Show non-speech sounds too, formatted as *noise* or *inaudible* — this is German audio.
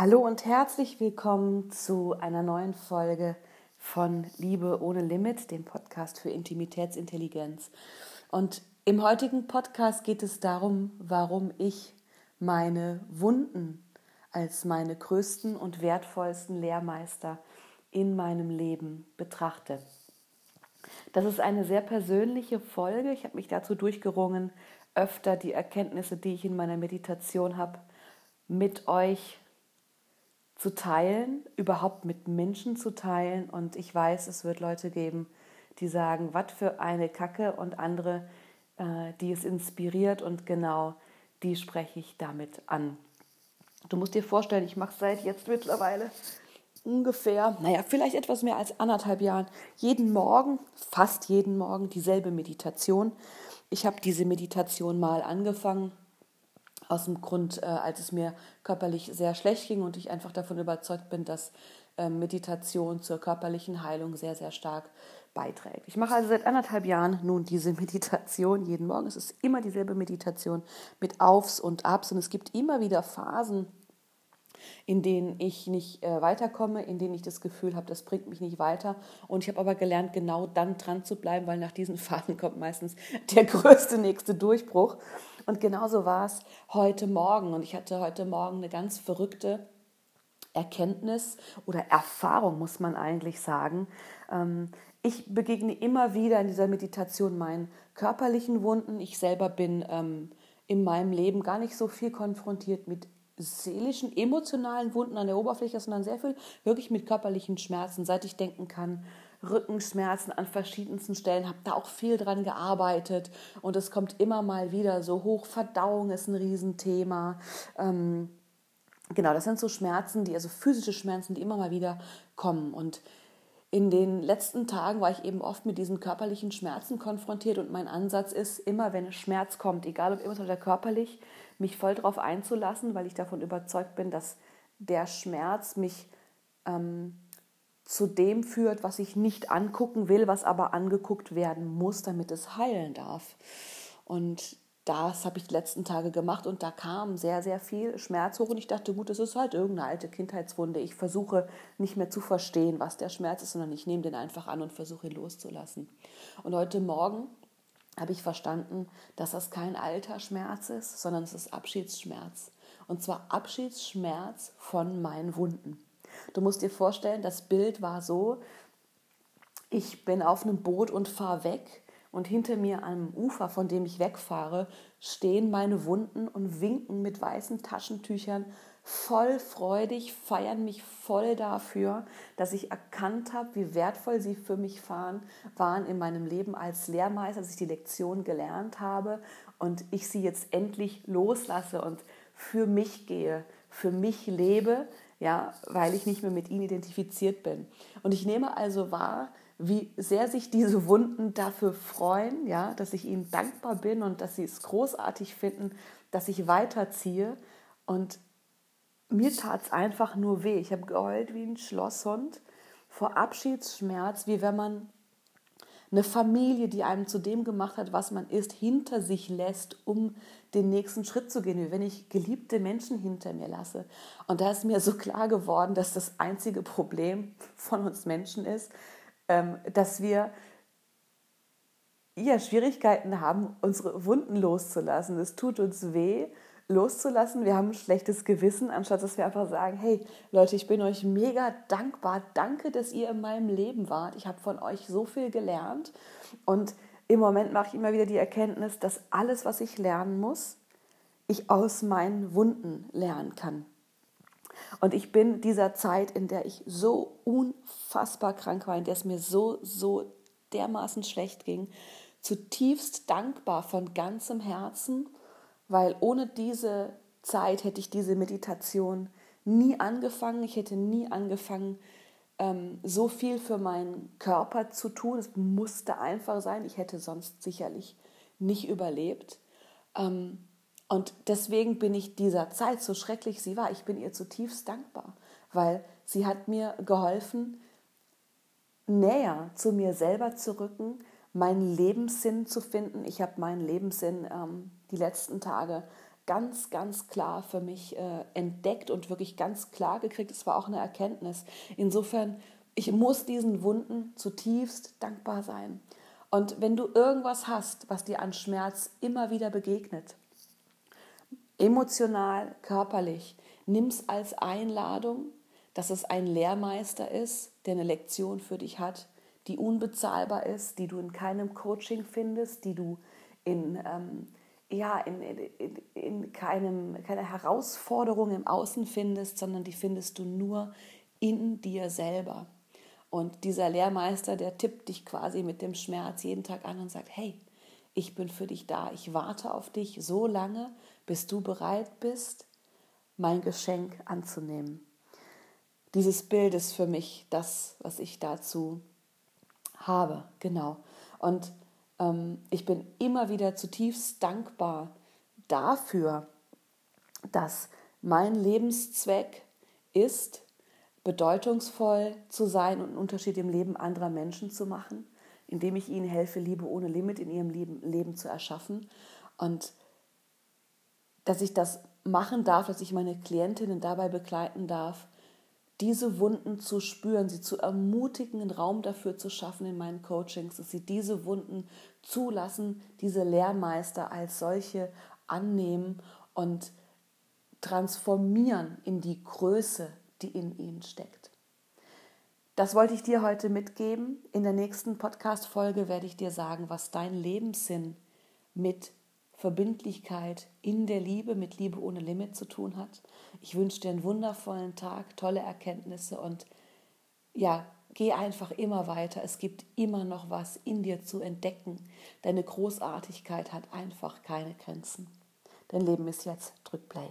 Hallo und herzlich willkommen zu einer neuen Folge von Liebe ohne Limit, dem Podcast für Intimitätsintelligenz. Und im heutigen Podcast geht es darum, warum ich meine Wunden als meine größten und wertvollsten Lehrmeister in meinem Leben betrachte. Das ist eine sehr persönliche Folge. Ich habe mich dazu durchgerungen, öfter die Erkenntnisse, die ich in meiner Meditation habe, mit euch zu teilen, überhaupt mit Menschen zu teilen. Und ich weiß, es wird Leute geben, die sagen, was für eine Kacke und andere, äh, die es inspiriert und genau die spreche ich damit an. Du musst dir vorstellen, ich mache seit jetzt mittlerweile ungefähr, naja, vielleicht etwas mehr als anderthalb Jahren, jeden Morgen, fast jeden Morgen dieselbe Meditation. Ich habe diese Meditation mal angefangen, aus dem Grund, äh, als es mir körperlich sehr schlecht ging und ich einfach davon überzeugt bin, dass äh, Meditation zur körperlichen Heilung sehr, sehr stark beiträgt. Ich mache also seit anderthalb Jahren nun diese *laughs* Meditation jeden Morgen. Es ist immer dieselbe Meditation mit Aufs und Abs und es gibt immer wieder Phasen, in denen ich nicht äh, weiterkomme, in denen ich das Gefühl habe, das bringt mich nicht weiter. Und ich habe aber gelernt, genau dann dran zu bleiben, weil nach diesen *laughs* Phasen kommt meistens der größte nächste Durchbruch. Und genauso war es heute Morgen. Und ich hatte heute Morgen eine ganz verrückte Erkenntnis oder Erfahrung, muss man eigentlich sagen. Ähm, ich begegne immer wieder in dieser Meditation meinen körperlichen Wunden. Ich selber bin ähm, in meinem Leben gar nicht so viel konfrontiert mit seelischen, emotionalen Wunden an der Oberfläche, sondern sehr viel wirklich mit körperlichen Schmerzen, seit ich denken kann. Rückenschmerzen an verschiedensten Stellen, habe da auch viel dran gearbeitet und es kommt immer mal wieder so hoch. Verdauung ist ein Riesenthema. Ähm, genau, das sind so Schmerzen, die, also physische Schmerzen, die immer mal wieder kommen. Und in den letzten Tagen war ich eben oft mit diesen körperlichen Schmerzen konfrontiert und mein Ansatz ist, immer wenn Schmerz kommt, egal ob emotional oder körperlich, mich voll darauf einzulassen, weil ich davon überzeugt bin, dass der Schmerz mich ähm, zu dem führt, was ich nicht angucken will, was aber angeguckt werden muss, damit es heilen darf. Und das habe ich die letzten Tage gemacht und da kam sehr, sehr viel Schmerz hoch und ich dachte, gut, das ist halt irgendeine alte Kindheitswunde. Ich versuche nicht mehr zu verstehen, was der Schmerz ist, sondern ich nehme den einfach an und versuche ihn loszulassen. Und heute Morgen habe ich verstanden, dass das kein alter Schmerz ist, sondern es ist Abschiedsschmerz. Und zwar Abschiedsschmerz von meinen Wunden. Du musst dir vorstellen, das Bild war so, ich bin auf einem Boot und fahre weg und hinter mir am Ufer, von dem ich wegfahre, stehen meine Wunden und winken mit weißen Taschentüchern voll freudig, feiern mich voll dafür, dass ich erkannt habe, wie wertvoll sie für mich waren, waren in meinem Leben als Lehrmeister, dass ich die Lektion gelernt habe und ich sie jetzt endlich loslasse und für mich gehe, für mich lebe, ja, weil ich nicht mehr mit ihnen identifiziert bin. Und ich nehme also wahr, wie sehr sich diese Wunden dafür freuen, ja, dass ich ihnen dankbar bin und dass sie es großartig finden, dass ich weiterziehe. Und mir tat es einfach nur weh. Ich habe geheult wie ein Schlosshund vor Abschiedsschmerz, wie wenn man eine Familie, die einem zu dem gemacht hat, was man ist, hinter sich lässt, um den nächsten Schritt zu gehen, wie wenn ich geliebte Menschen hinter mir lasse. Und da ist mir so klar geworden, dass das einzige Problem von uns Menschen ist, dass wir ja, Schwierigkeiten haben, unsere Wunden loszulassen. Es tut uns weh loszulassen. Wir haben ein schlechtes Gewissen, anstatt dass wir einfach sagen, hey Leute, ich bin euch mega dankbar. Danke, dass ihr in meinem Leben wart. Ich habe von euch so viel gelernt. Und im Moment mache ich immer wieder die Erkenntnis, dass alles, was ich lernen muss, ich aus meinen Wunden lernen kann. Und ich bin dieser Zeit, in der ich so unfassbar krank war, in der es mir so, so dermaßen schlecht ging, zutiefst dankbar von ganzem Herzen weil ohne diese Zeit hätte ich diese Meditation nie angefangen. Ich hätte nie angefangen, ähm, so viel für meinen Körper zu tun. Es musste einfach sein. Ich hätte sonst sicherlich nicht überlebt. Ähm, und deswegen bin ich dieser Zeit, so schrecklich sie war, ich bin ihr zutiefst dankbar, weil sie hat mir geholfen, näher zu mir selber zu rücken, meinen Lebenssinn zu finden. Ich habe meinen Lebenssinn ähm, die letzten Tage ganz, ganz klar für mich äh, entdeckt und wirklich ganz klar gekriegt. Es war auch eine Erkenntnis. Insofern, ich muss diesen Wunden zutiefst dankbar sein. Und wenn du irgendwas hast, was dir an Schmerz immer wieder begegnet, emotional, körperlich, nimm es als Einladung, dass es ein Lehrmeister ist, der eine Lektion für dich hat, die unbezahlbar ist, die du in keinem Coaching findest, die du in, ähm, ja, in, in, in keinem, keiner Herausforderung im Außen findest, sondern die findest du nur in dir selber. Und dieser Lehrmeister, der tippt dich quasi mit dem Schmerz jeden Tag an und sagt, hey, ich bin für dich da, ich warte auf dich so lange, bis du bereit bist, mein Geschenk anzunehmen. Dieses Bild ist für mich das, was ich dazu habe, genau. Und ähm, ich bin immer wieder zutiefst dankbar dafür, dass mein Lebenszweck ist, bedeutungsvoll zu sein und einen Unterschied im Leben anderer Menschen zu machen, indem ich ihnen helfe, Liebe ohne Limit in ihrem Leben, zu erschaffen. Und dass ich das machen darf, dass ich meine Klientinnen dabei begleiten darf, diese Wunden zu spüren, sie zu ermutigen, einen Raum dafür zu schaffen in meinen Coachings, dass sie diese Wunden zulassen, diese Lehrmeister als solche annehmen und transformieren in die Größe, die in ihnen steckt. Das wollte ich dir heute mitgeben. In der nächsten Podcast-Folge werde ich dir sagen, was dein Lebenssinn mit Verbindlichkeit in der Liebe, mit Liebe ohne Limit zu tun hat. Ich wünsche dir einen wundervollen Tag, tolle Erkenntnisse und ja, geh einfach immer weiter. Es gibt immer noch was in dir zu entdecken. Deine Großartigkeit hat einfach keine Grenzen. Dein Leben ist jetzt. Drück Play.